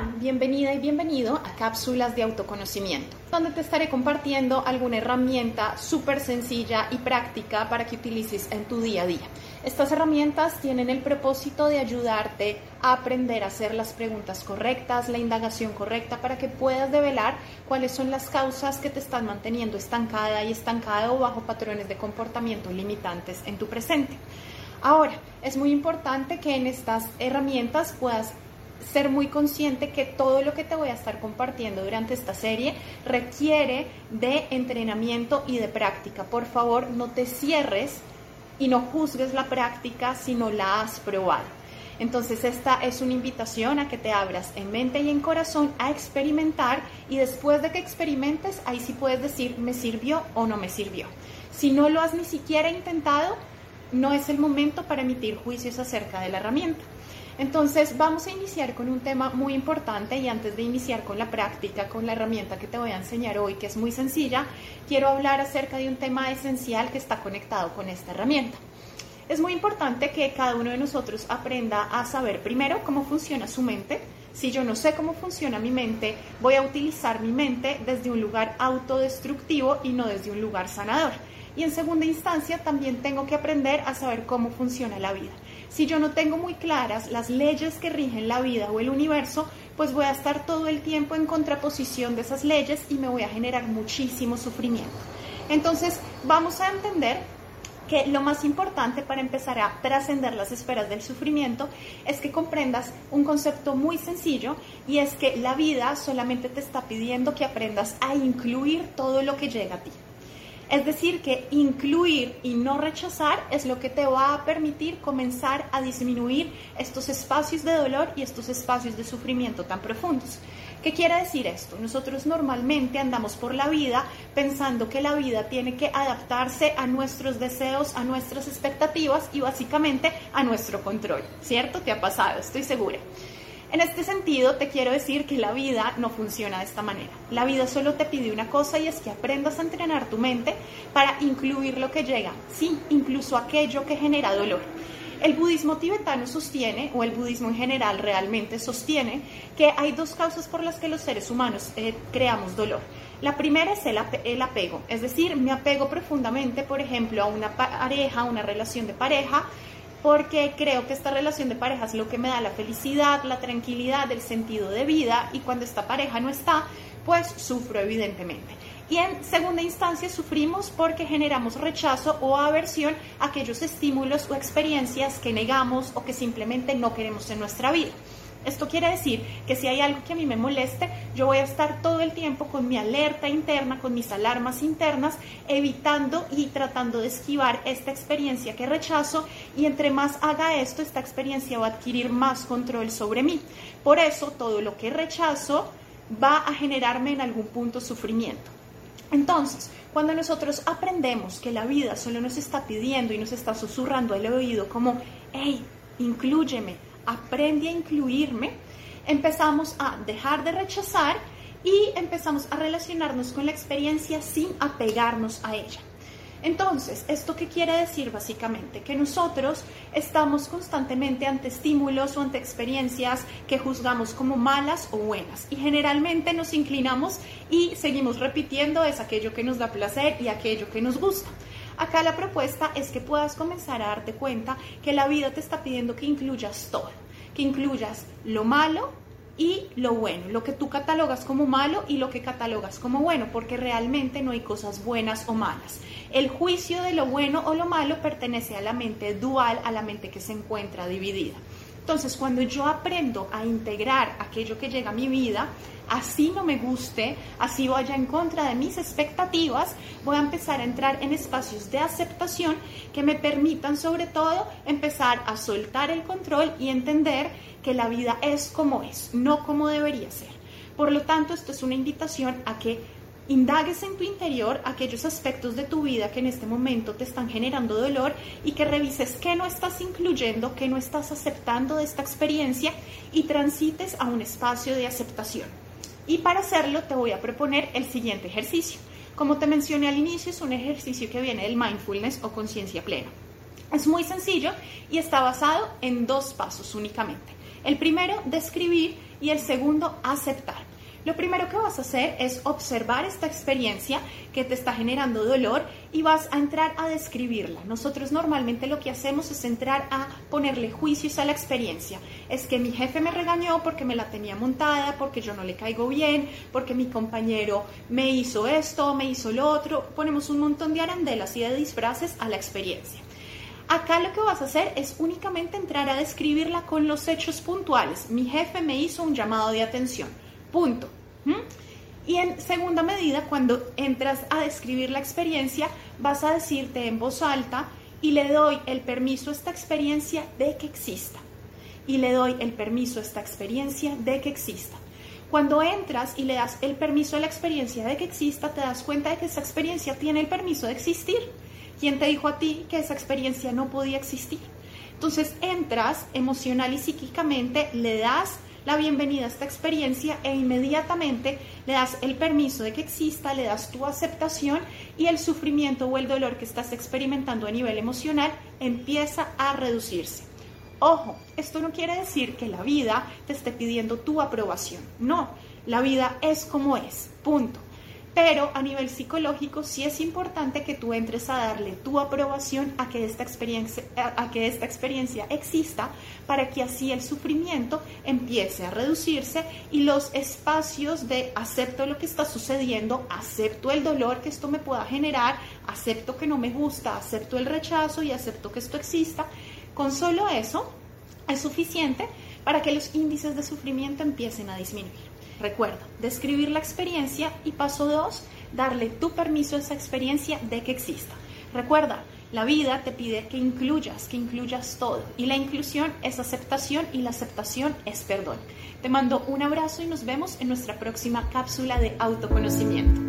Bienvenida y bienvenido a Cápsulas de Autoconocimiento, donde te estaré compartiendo alguna herramienta súper sencilla y práctica para que utilices en tu día a día. Estas herramientas tienen el propósito de ayudarte a aprender a hacer las preguntas correctas, la indagación correcta, para que puedas develar cuáles son las causas que te están manteniendo estancada y estancada o bajo patrones de comportamiento limitantes en tu presente. Ahora, es muy importante que en estas herramientas puedas ser muy consciente que todo lo que te voy a estar compartiendo durante esta serie requiere de entrenamiento y de práctica. Por favor, no te cierres y no juzgues la práctica si no la has probado. Entonces esta es una invitación a que te abras en mente y en corazón a experimentar y después de que experimentes, ahí sí puedes decir me sirvió o no me sirvió. Si no lo has ni siquiera intentado, no es el momento para emitir juicios acerca de la herramienta. Entonces vamos a iniciar con un tema muy importante y antes de iniciar con la práctica, con la herramienta que te voy a enseñar hoy, que es muy sencilla, quiero hablar acerca de un tema esencial que está conectado con esta herramienta. Es muy importante que cada uno de nosotros aprenda a saber primero cómo funciona su mente. Si yo no sé cómo funciona mi mente, voy a utilizar mi mente desde un lugar autodestructivo y no desde un lugar sanador. Y en segunda instancia, también tengo que aprender a saber cómo funciona la vida. Si yo no tengo muy claras las leyes que rigen la vida o el universo, pues voy a estar todo el tiempo en contraposición de esas leyes y me voy a generar muchísimo sufrimiento. Entonces, vamos a entender que lo más importante para empezar a trascender las esferas del sufrimiento es que comprendas un concepto muy sencillo y es que la vida solamente te está pidiendo que aprendas a incluir todo lo que llega a ti. Es decir, que incluir y no rechazar es lo que te va a permitir comenzar a disminuir estos espacios de dolor y estos espacios de sufrimiento tan profundos. ¿Qué quiere decir esto? Nosotros normalmente andamos por la vida pensando que la vida tiene que adaptarse a nuestros deseos, a nuestras expectativas y básicamente a nuestro control, ¿cierto? ¿Te ha pasado? Estoy segura. En este sentido, te quiero decir que la vida no funciona de esta manera. La vida solo te pide una cosa y es que aprendas a entrenar tu mente para incluir lo que llega, sí, incluso aquello que genera dolor. El budismo tibetano sostiene, o el budismo en general realmente sostiene, que hay dos causas por las que los seres humanos eh, creamos dolor. La primera es el, el, apego, es decir, me apego profundamente, por ejemplo, a una pareja, a una relación de pareja, porque creo que esta relación de pareja es lo que me da la felicidad, la tranquilidad, el sentido de vida y cuando esta pareja no está, pues sufro evidentemente. Y en segunda instancia sufrimos porque generamos rechazo o aversión a aquellos estímulos o experiencias que negamos o que simplemente no queremos en nuestra vida. Esto quiere decir que si hay algo que a mí me moleste, yo voy a estar todo el tiempo con mi alerta interna, con mis alarmas internas, evitando y tratando de esquivar esta experiencia que rechazo y entre más haga esto, esta experiencia va a adquirir más control sobre mí. Por eso todo lo que rechazo va a generarme en algún punto sufrimiento. Entonces, cuando nosotros aprendemos que la vida solo nos está pidiendo y nos está susurrando al oído como, hey, inclúyeme, aprende a incluirme, empezamos a dejar de rechazar y empezamos a relacionarnos con la experiencia sin apegarnos a ella. Entonces, ¿esto qué quiere decir básicamente? Que nosotros estamos constantemente ante estímulos o ante experiencias que juzgamos como malas o buenas y generalmente nos inclinamos y seguimos repitiendo es aquello que nos da placer y aquello que nos gusta. Acá la propuesta es que puedas comenzar a darte cuenta que la vida te está pidiendo que incluyas todo, que incluyas lo malo y lo bueno, lo que tú catalogas como malo y lo que catalogas como bueno, porque realmente no hay cosas buenas o malas. El juicio de lo bueno o lo malo pertenece a la mente dual, a la mente que se encuentra dividida. Entonces, cuando yo aprendo a integrar aquello que llega a mi vida, así no me guste, así vaya en contra de mis expectativas, voy a empezar a entrar en espacios de aceptación que me permitan sobre todo empezar a soltar el control y entender que la vida es como es, no como debería ser. Por lo tanto, esto es una invitación a que indagues en tu interior aquellos aspectos de tu vida que en este momento te están generando dolor y que revises qué no estás incluyendo, qué no estás aceptando de esta experiencia y transites a un espacio de aceptación. Y para hacerlo te voy a proponer el siguiente ejercicio. Como te mencioné al inicio, es un ejercicio que viene del mindfulness o conciencia plena. Es muy sencillo y está basado en dos pasos únicamente. El primero, describir y el segundo, aceptar. Lo primero que vas a hacer es observar esta experiencia que te está generando dolor y vas a entrar a describirla. Nosotros normalmente lo que hacemos es entrar a ponerle juicios a la experiencia. Es que mi jefe me regañó porque me la tenía montada, porque yo no le caigo bien, porque mi compañero me hizo esto, me hizo lo otro. Ponemos un montón de arandelas y de disfraces a la experiencia. Acá lo que vas a hacer es únicamente entrar a describirla con los hechos puntuales. Mi jefe me hizo un llamado de atención. Punto. Y en segunda medida, cuando entras a describir la experiencia, vas a decirte en voz alta y le doy el permiso a esta experiencia de que exista. Y le doy el permiso a esta experiencia de que exista. Cuando entras y le das el permiso a la experiencia de que exista, te das cuenta de que esa experiencia tiene el permiso de existir. ¿Quién te dijo a ti que esa experiencia no podía existir? Entonces entras emocional y psíquicamente, le das la bienvenida a esta experiencia e inmediatamente le das el permiso de que exista, le das tu aceptación y el sufrimiento o el dolor que estás experimentando a nivel emocional empieza a reducirse. Ojo, esto no quiere decir que la vida te esté pidiendo tu aprobación. No, la vida es como es, punto. Pero a nivel psicológico sí es importante que tú entres a darle tu aprobación a que esta experiencia, a que esta experiencia exista para que así el sufrimiento empiece a reducirse y los espacios de acepto lo que está sucediendo, acepto el dolor que esto me pueda generar, acepto que no me gusta, acepto el rechazo y acepto que esto exista. Con solo eso es suficiente para que los índices de sufrimiento empiecen a disminuir. Recuerda, describir la experiencia y paso dos, darle tu permiso a esa experiencia de que exista. Recuerda, la vida te pide que incluyas, que incluyas todo. Y la inclusión es aceptación y la aceptación es perdón. Te mando un abrazo y nos vemos en nuestra próxima cápsula de autoconocimiento.